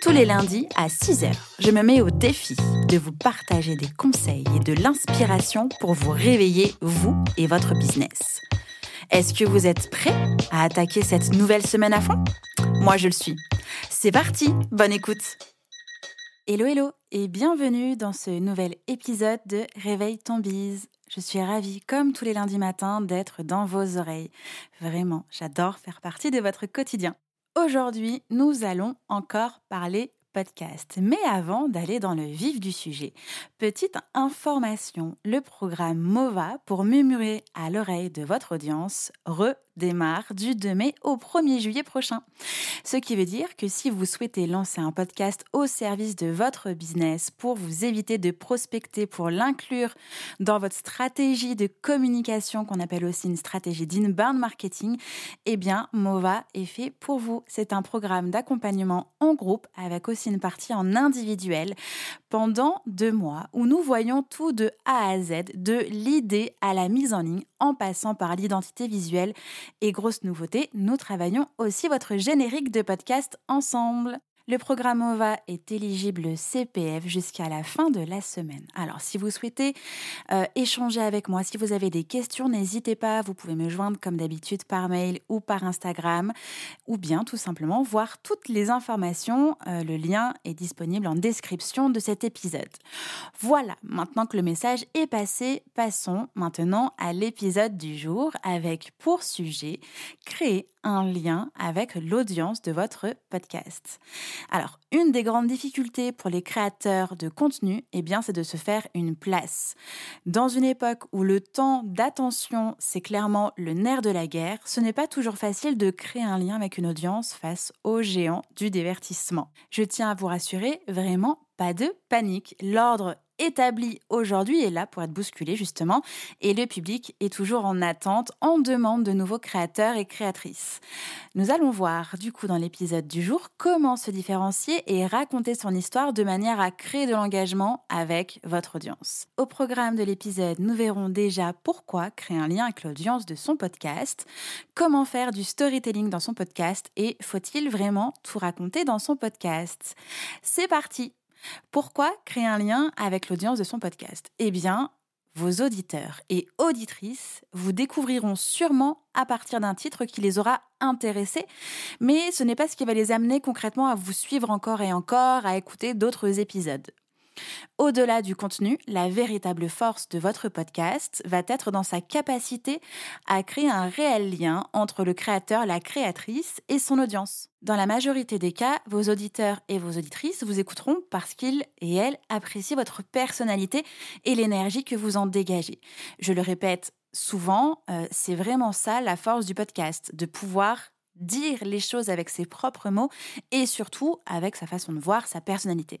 Tous les lundis à 6h, je me mets au défi de vous partager des conseils et de l'inspiration pour vous réveiller, vous et votre business. Est-ce que vous êtes prêts à attaquer cette nouvelle semaine à fond? Moi, je le suis. C'est parti, bonne écoute Hello, hello et bienvenue dans ce nouvel épisode de Réveille ton bise. Je suis ravie, comme tous les lundis matins, d'être dans vos oreilles. Vraiment, j'adore faire partie de votre quotidien. Aujourd'hui, nous allons encore parler podcast. Mais avant d'aller dans le vif du sujet, petite information, le programme MOVA pour murmurer à l'oreille de votre audience redémarre du 2 mai au 1er juillet prochain. Ce qui veut dire que si vous souhaitez lancer un podcast au service de votre business pour vous éviter de prospecter, pour l'inclure dans votre stratégie de communication qu'on appelle aussi une stratégie d'inbound marketing, eh bien MOVA est fait pour vous. C'est un programme d'accompagnement en groupe avec aussi une partie en individuel pendant deux mois où nous voyons tout de A à Z, de l'idée à la mise en ligne en passant par l'identité visuelle. Et grosse nouveauté, nous travaillons aussi votre générique de podcast ensemble. Le programme OVA est éligible CPF jusqu'à la fin de la semaine. Alors, si vous souhaitez euh, échanger avec moi, si vous avez des questions, n'hésitez pas. Vous pouvez me joindre comme d'habitude par mail ou par Instagram, ou bien tout simplement voir toutes les informations. Euh, le lien est disponible en description de cet épisode. Voilà, maintenant que le message est passé, passons maintenant à l'épisode du jour avec pour sujet créer un lien avec l'audience de votre podcast. Alors, une des grandes difficultés pour les créateurs de contenu, eh bien, c'est de se faire une place. Dans une époque où le temps d'attention, c'est clairement le nerf de la guerre, ce n'est pas toujours facile de créer un lien avec une audience face aux géants du divertissement. Je tiens à vous rassurer, vraiment, pas de panique. L'ordre établi aujourd'hui est là pour être bousculé justement et le public est toujours en attente, en demande de nouveaux créateurs et créatrices. Nous allons voir du coup dans l'épisode du jour comment se différencier et raconter son histoire de manière à créer de l'engagement avec votre audience. Au programme de l'épisode, nous verrons déjà pourquoi créer un lien avec l'audience de son podcast, comment faire du storytelling dans son podcast et faut-il vraiment tout raconter dans son podcast. C'est parti pourquoi créer un lien avec l'audience de son podcast? Eh bien, vos auditeurs et auditrices vous découvriront sûrement à partir d'un titre qui les aura intéressés, mais ce n'est pas ce qui va les amener concrètement à vous suivre encore et encore, à écouter d'autres épisodes. Au-delà du contenu, la véritable force de votre podcast va être dans sa capacité à créer un réel lien entre le créateur, la créatrice et son audience. Dans la majorité des cas, vos auditeurs et vos auditrices vous écouteront parce qu'ils et elles apprécient votre personnalité et l'énergie que vous en dégagez. Je le répète souvent, euh, c'est vraiment ça la force du podcast, de pouvoir dire les choses avec ses propres mots et surtout avec sa façon de voir, sa personnalité.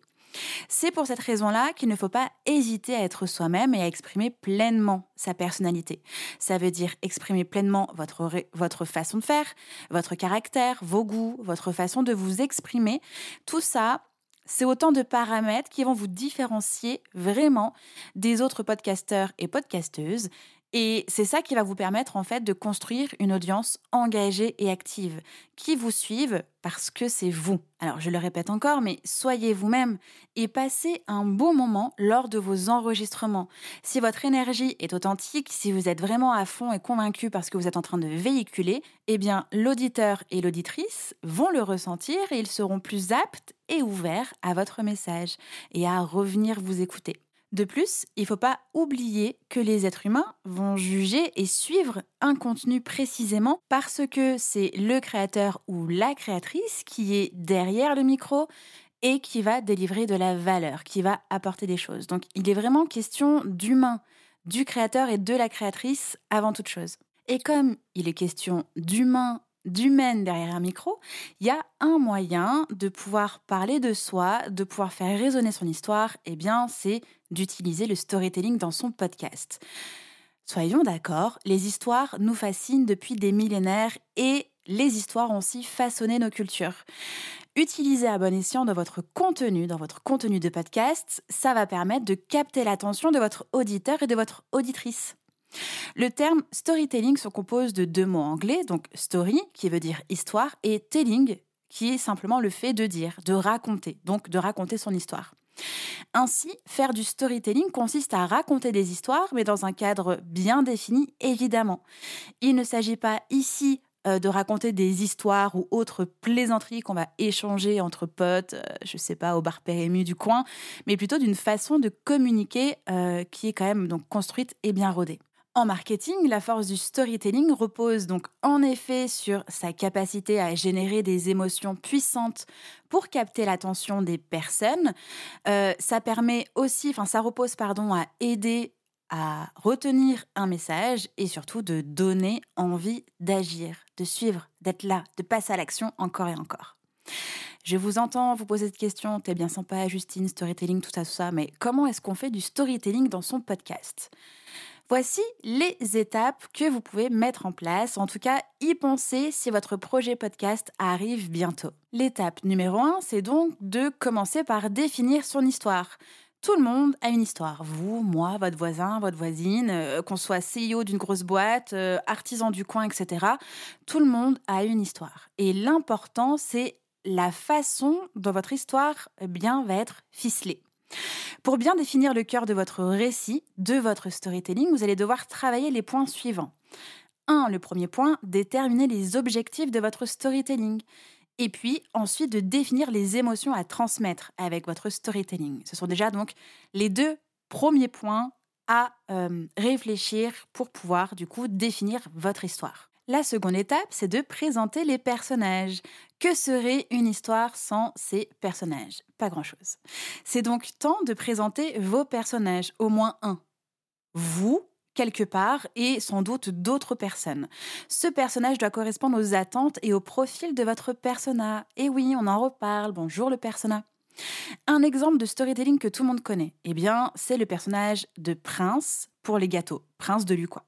C'est pour cette raison-là qu'il ne faut pas hésiter à être soi-même et à exprimer pleinement sa personnalité. Ça veut dire exprimer pleinement votre, votre façon de faire, votre caractère, vos goûts, votre façon de vous exprimer. Tout ça, c'est autant de paramètres qui vont vous différencier vraiment des autres podcasteurs et podcasteuses et c'est ça qui va vous permettre en fait de construire une audience engagée et active, qui vous suive parce que c'est vous. Alors je le répète encore, mais soyez vous-même et passez un beau moment lors de vos enregistrements. Si votre énergie est authentique, si vous êtes vraiment à fond et convaincu parce que vous êtes en train de véhiculer, eh bien l'auditeur et l'auditrice vont le ressentir et ils seront plus aptes et ouverts à votre message et à revenir vous écouter. De plus, il ne faut pas oublier que les êtres humains vont juger et suivre un contenu précisément parce que c'est le créateur ou la créatrice qui est derrière le micro et qui va délivrer de la valeur, qui va apporter des choses. Donc il est vraiment question d'humain, du créateur et de la créatrice avant toute chose. Et comme il est question d'humain d'humaine derrière un micro, il y a un moyen de pouvoir parler de soi, de pouvoir faire résonner son histoire, eh bien, c'est d'utiliser le storytelling dans son podcast. Soyons d'accord, les histoires nous fascinent depuis des millénaires et les histoires ont aussi façonné nos cultures. Utilisez à bon escient dans votre contenu, dans votre contenu de podcast, ça va permettre de capter l'attention de votre auditeur et de votre auditrice. Le terme storytelling se compose de deux mots anglais, donc story, qui veut dire histoire, et telling, qui est simplement le fait de dire, de raconter, donc de raconter son histoire. Ainsi, faire du storytelling consiste à raconter des histoires, mais dans un cadre bien défini, évidemment. Il ne s'agit pas ici euh, de raconter des histoires ou autres plaisanteries qu'on va échanger entre potes, euh, je sais pas, au bar Pérému du coin, mais plutôt d'une façon de communiquer euh, qui est quand même donc construite et bien rodée. En marketing, la force du storytelling repose donc en effet sur sa capacité à générer des émotions puissantes pour capter l'attention des personnes. Euh, ça permet aussi, enfin ça repose pardon à aider à retenir un message et surtout de donner envie d'agir, de suivre, d'être là, de passer à l'action encore et encore. Je vous entends vous poser cette question, t'es bien sympa Justine, storytelling, tout ça, tout ça, mais comment est-ce qu'on fait du storytelling dans son podcast? Voici les étapes que vous pouvez mettre en place, en tout cas y penser si votre projet podcast arrive bientôt. L'étape numéro 1, c'est donc de commencer par définir son histoire. Tout le monde a une histoire. Vous, moi, votre voisin, votre voisine, euh, qu'on soit CEO d'une grosse boîte, euh, artisan du coin, etc. Tout le monde a une histoire. Et l'important, c'est la façon dont votre histoire eh bien, va être ficelée. Pour bien définir le cœur de votre récit, de votre storytelling, vous allez devoir travailler les points suivants. 1. Le premier point, déterminer les objectifs de votre storytelling. Et puis ensuite de définir les émotions à transmettre avec votre storytelling. Ce sont déjà donc les deux premiers points à euh, réfléchir pour pouvoir du coup définir votre histoire. La seconde étape, c'est de présenter les personnages. Que serait une histoire sans ces personnages? Pas grand-chose. C'est donc temps de présenter vos personnages, au moins un. Vous, quelque part, et sans doute d'autres personnes. Ce personnage doit correspondre aux attentes et au profil de votre persona. Et oui, on en reparle. Bonjour le persona. Un exemple de storytelling que tout le monde connaît, eh bien, c'est le personnage de Prince pour les gâteaux, Prince de Lucquois.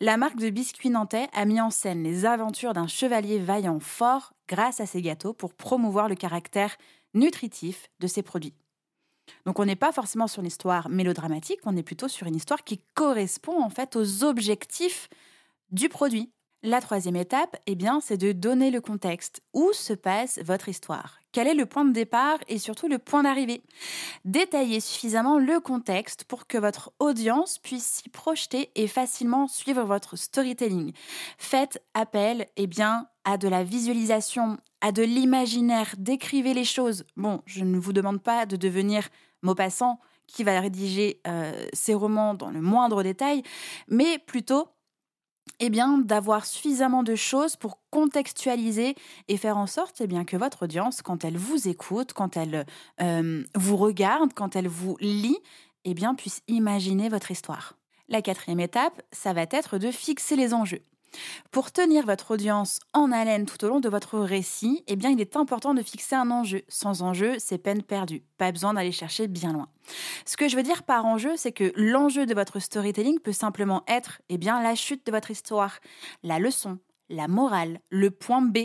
La marque de biscuits nantais a mis en scène les aventures d'un chevalier vaillant fort grâce à ses gâteaux pour promouvoir le caractère nutritif de ses produits. Donc on n'est pas forcément sur une histoire mélodramatique, on est plutôt sur une histoire qui correspond en fait aux objectifs du produit. La troisième étape, eh bien, c'est de donner le contexte. Où se passe votre histoire? Quel est le point de départ et surtout le point d'arrivée Détaillez suffisamment le contexte pour que votre audience puisse s'y projeter et facilement suivre votre storytelling. Faites appel, eh bien, à de la visualisation, à de l'imaginaire. Décrivez les choses. Bon, je ne vous demande pas de devenir Maupassant qui va rédiger euh, ses romans dans le moindre détail, mais plutôt eh bien, d'avoir suffisamment de choses pour contextualiser et faire en sorte eh bien, que votre audience, quand elle vous écoute, quand elle euh, vous regarde, quand elle vous lit, eh puisse imaginer votre histoire. La quatrième étape, ça va être de fixer les enjeux. Pour tenir votre audience en haleine tout au long de votre récit, eh bien, il est important de fixer un enjeu. Sans enjeu, c'est peine perdue. Pas besoin d'aller chercher bien loin. Ce que je veux dire par enjeu, c'est que l'enjeu de votre storytelling peut simplement être, eh bien, la chute de votre histoire, la leçon, la morale, le point B.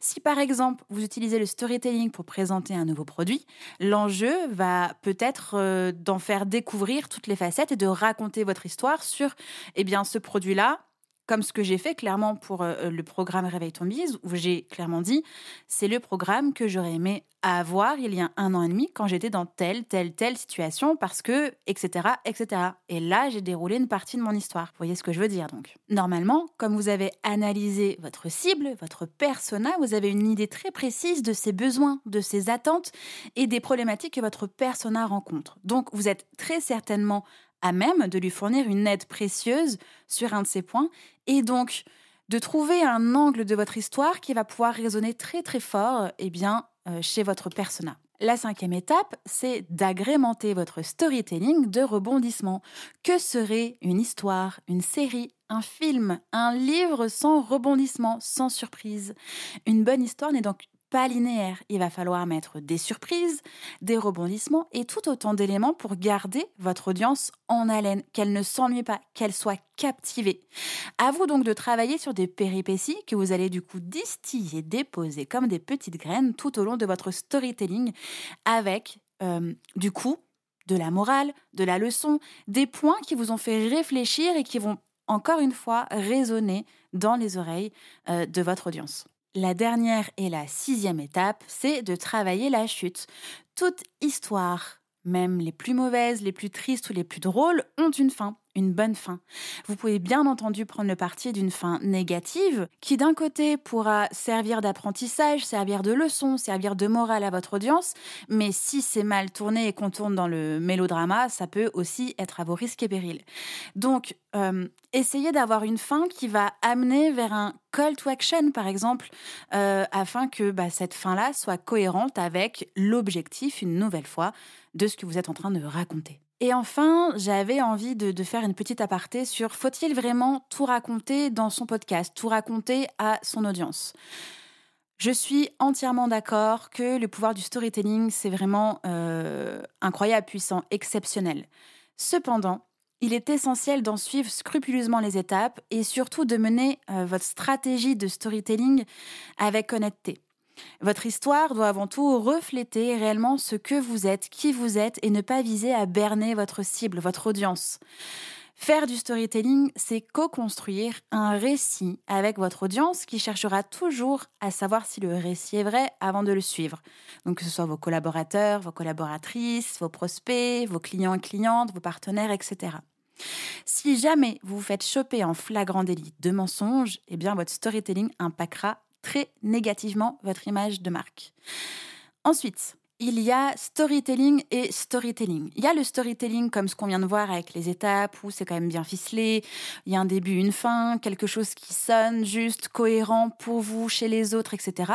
Si par exemple vous utilisez le storytelling pour présenter un nouveau produit, l'enjeu va peut-être euh, d'en faire découvrir toutes les facettes et de raconter votre histoire sur eh bien ce produit-là, comme ce que j'ai fait clairement pour euh, euh, le programme Réveille ton bise, où j'ai clairement dit, c'est le programme que j'aurais aimé avoir il y a un an et demi quand j'étais dans telle, telle, telle situation, parce que, etc., etc. Et là, j'ai déroulé une partie de mon histoire. Vous voyez ce que je veux dire, donc. Normalement, comme vous avez analysé votre cible, votre persona, vous avez une idée très précise de ses besoins, de ses attentes et des problématiques que votre persona rencontre. Donc, vous êtes très certainement à même de lui fournir une aide précieuse sur un de ces points et donc de trouver un angle de votre histoire qui va pouvoir résonner très très fort eh bien, euh, chez votre persona. La cinquième étape, c'est d'agrémenter votre storytelling de rebondissements. Que serait une histoire, une série, un film, un livre sans rebondissement, sans surprise? Une bonne histoire n'est donc pas linéaire. Il va falloir mettre des surprises, des rebondissements et tout autant d'éléments pour garder votre audience en haleine, qu'elle ne s'ennuie pas, qu'elle soit captivée. À vous donc de travailler sur des péripéties que vous allez du coup distiller, déposer comme des petites graines tout au long de votre storytelling avec euh, du coup de la morale, de la leçon, des points qui vous ont fait réfléchir et qui vont encore une fois résonner dans les oreilles euh, de votre audience. La dernière et la sixième étape, c'est de travailler la chute. Toute histoire, même les plus mauvaises, les plus tristes ou les plus drôles, ont une fin une bonne fin. Vous pouvez bien entendu prendre le parti d'une fin négative qui d'un côté pourra servir d'apprentissage, servir de leçon, servir de morale à votre audience, mais si c'est mal tourné et qu'on tourne dans le mélodrama, ça peut aussi être à vos risques et périls. Donc, euh, essayez d'avoir une fin qui va amener vers un call to action, par exemple, euh, afin que bah, cette fin-là soit cohérente avec l'objectif, une nouvelle fois, de ce que vous êtes en train de raconter. Et enfin, j'avais envie de, faire une petite aparté sur faut-il vraiment tout raconter dans son podcast, tout raconter à son audience je suis entièrement d'accord que le pouvoir du storytelling, c'est vraiment euh, incroyable, puissant, exceptionnel. Cependant, il est essentiel d'en suivre scrupuleusement les étapes et surtout de mener euh, votre stratégie de storytelling avec honnêteté. Votre histoire doit avant tout refléter réellement ce que vous êtes, qui vous êtes, et ne pas viser à berner votre cible, votre audience. Faire du storytelling, c'est co-construire un récit avec votre audience qui cherchera toujours à savoir si le récit est vrai avant de le suivre. Donc que ce soit vos collaborateurs, vos collaboratrices, vos prospects, vos clients et clientes, vos partenaires, etc. Si jamais vous vous faites choper en flagrant délit de mensonge, eh bien votre storytelling impactera très négativement votre image de marque. Ensuite, il y a storytelling et storytelling. Il y a le storytelling comme ce qu'on vient de voir avec les étapes où c'est quand même bien ficelé, il y a un début, une fin, quelque chose qui sonne juste, cohérent pour vous, chez les autres, etc.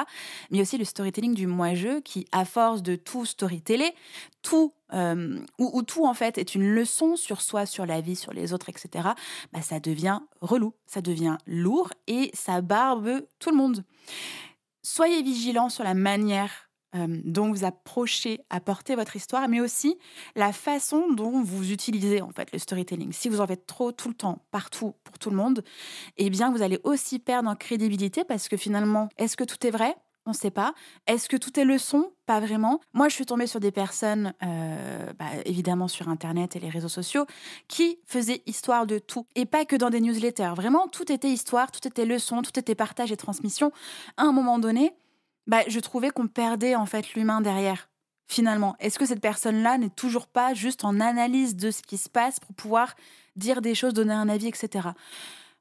Mais aussi le storytelling du moi-je qui, à force de tout storyteller, tout euh, où, tout en fait est une leçon sur soi, sur la vie, sur les autres, etc. Bah, ça devient relou, ça devient lourd et ça barbe tout le monde. Soyez vigilants sur la manière euh, dont vous approchez à porter votre histoire, mais aussi la façon dont vous utilisez en fait le storytelling. Si vous en faites trop tout le temps, partout, pour tout le monde, eh bien vous allez aussi perdre en crédibilité parce que finalement, est-ce que tout est vrai? On ne sait pas. Est-ce que tout est leçon? Pas vraiment. Moi, je suis tombée sur des personnes, euh, bah, évidemment sur Internet et les réseaux sociaux, qui faisaient histoire de tout. Et pas que dans des newsletters. Vraiment, tout était histoire, tout était leçon, tout était partage et transmission. À un moment donné, bah, je trouvais qu'on perdait en fait l'humain derrière. Finalement, est-ce que cette personne-là n'est toujours pas juste en analyse de ce qui se passe pour pouvoir dire des choses, donner un avis, etc.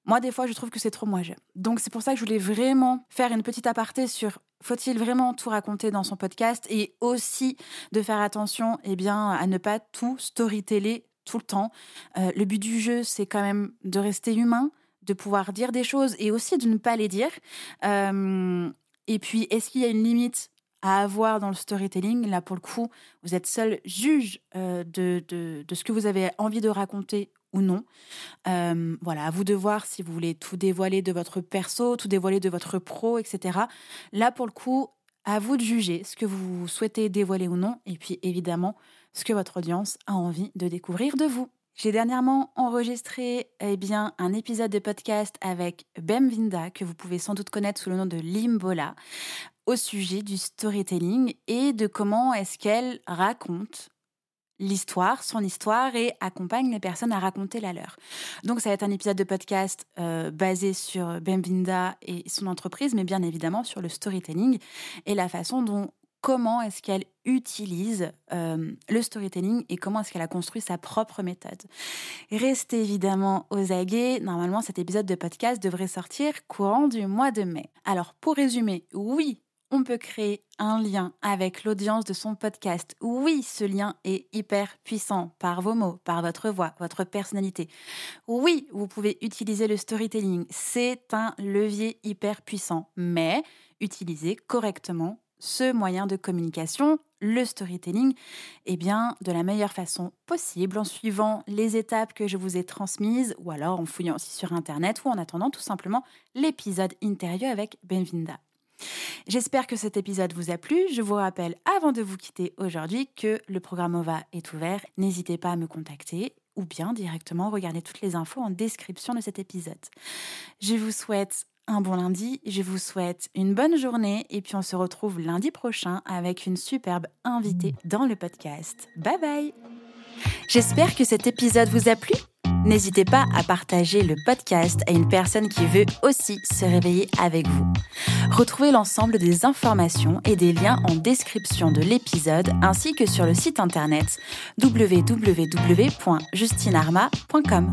Moi, des fois, je trouve que c'est trop moi. Donc, c'est pour ça que je voulais vraiment faire une petite aparté sur faut-il vraiment tout raconter dans son podcast et aussi de faire attention eh bien, à ne pas tout storyteller tout le temps. Euh, le but du jeu, c'est quand même de rester humain, de pouvoir dire des choses et aussi de ne pas les dire. Euh, et puis, est-ce qu'il y a une limite à avoir dans le storytelling? Là, pour le coup, vous êtes seul juge euh, de, de, ce que vous avez envie de raconter ou non. Euh, voilà, à vous de voir si vous voulez tout dévoiler de votre perso, tout dévoiler de votre pro, etc. Là, pour le coup, à vous de juger ce que vous souhaitez dévoiler ou non, et puis évidemment, ce que votre audience a envie de découvrir de vous. J'ai dernièrement enregistré eh bien, un épisode de podcast avec Bem Vinda, que vous pouvez sans doute connaître sous le nom de Limbola, au sujet du storytelling et de comment est-ce qu'elle raconte l'histoire, son histoire et accompagne les personnes à raconter la leur. Donc ça va être un épisode de podcast euh, basé sur Bemvinda et son entreprise, mais bien évidemment sur le storytelling et la façon dont comment est-ce qu'elle utilise euh, le storytelling et comment est-ce qu'elle a construit sa propre méthode. Restez évidemment aux aguets. Normalement, cet épisode de podcast devrait sortir courant du mois de mai. Alors, pour résumer, oui, on peut créer un lien avec l'audience de son podcast. Oui, ce lien est hyper puissant par vos mots, par votre voix, votre personnalité. Oui, vous pouvez utiliser le storytelling. C'est un levier hyper puissant, mais utilisé correctement ce moyen de communication, le storytelling, eh bien, de la meilleure façon possible en suivant les étapes que je vous ai transmises ou alors en fouillant aussi sur Internet ou en attendant tout simplement l'épisode interview avec Benvinda. J'espère que cet épisode vous a plu. Je vous rappelle avant de vous quitter aujourd'hui que le programme OVA est ouvert. N'hésitez pas à me contacter ou bien directement regarder toutes les infos en description de cet épisode. Je vous souhaite un bon lundi, je vous souhaite une bonne journée et puis on se retrouve lundi prochain avec une superbe invitée dans le podcast. Bye bye J'espère que cet épisode vous a plu. N'hésitez pas à partager le podcast à une personne qui veut aussi se réveiller avec vous. Retrouvez l'ensemble des informations et des liens en description de l'épisode ainsi que sur le site internet www.justinarma.com.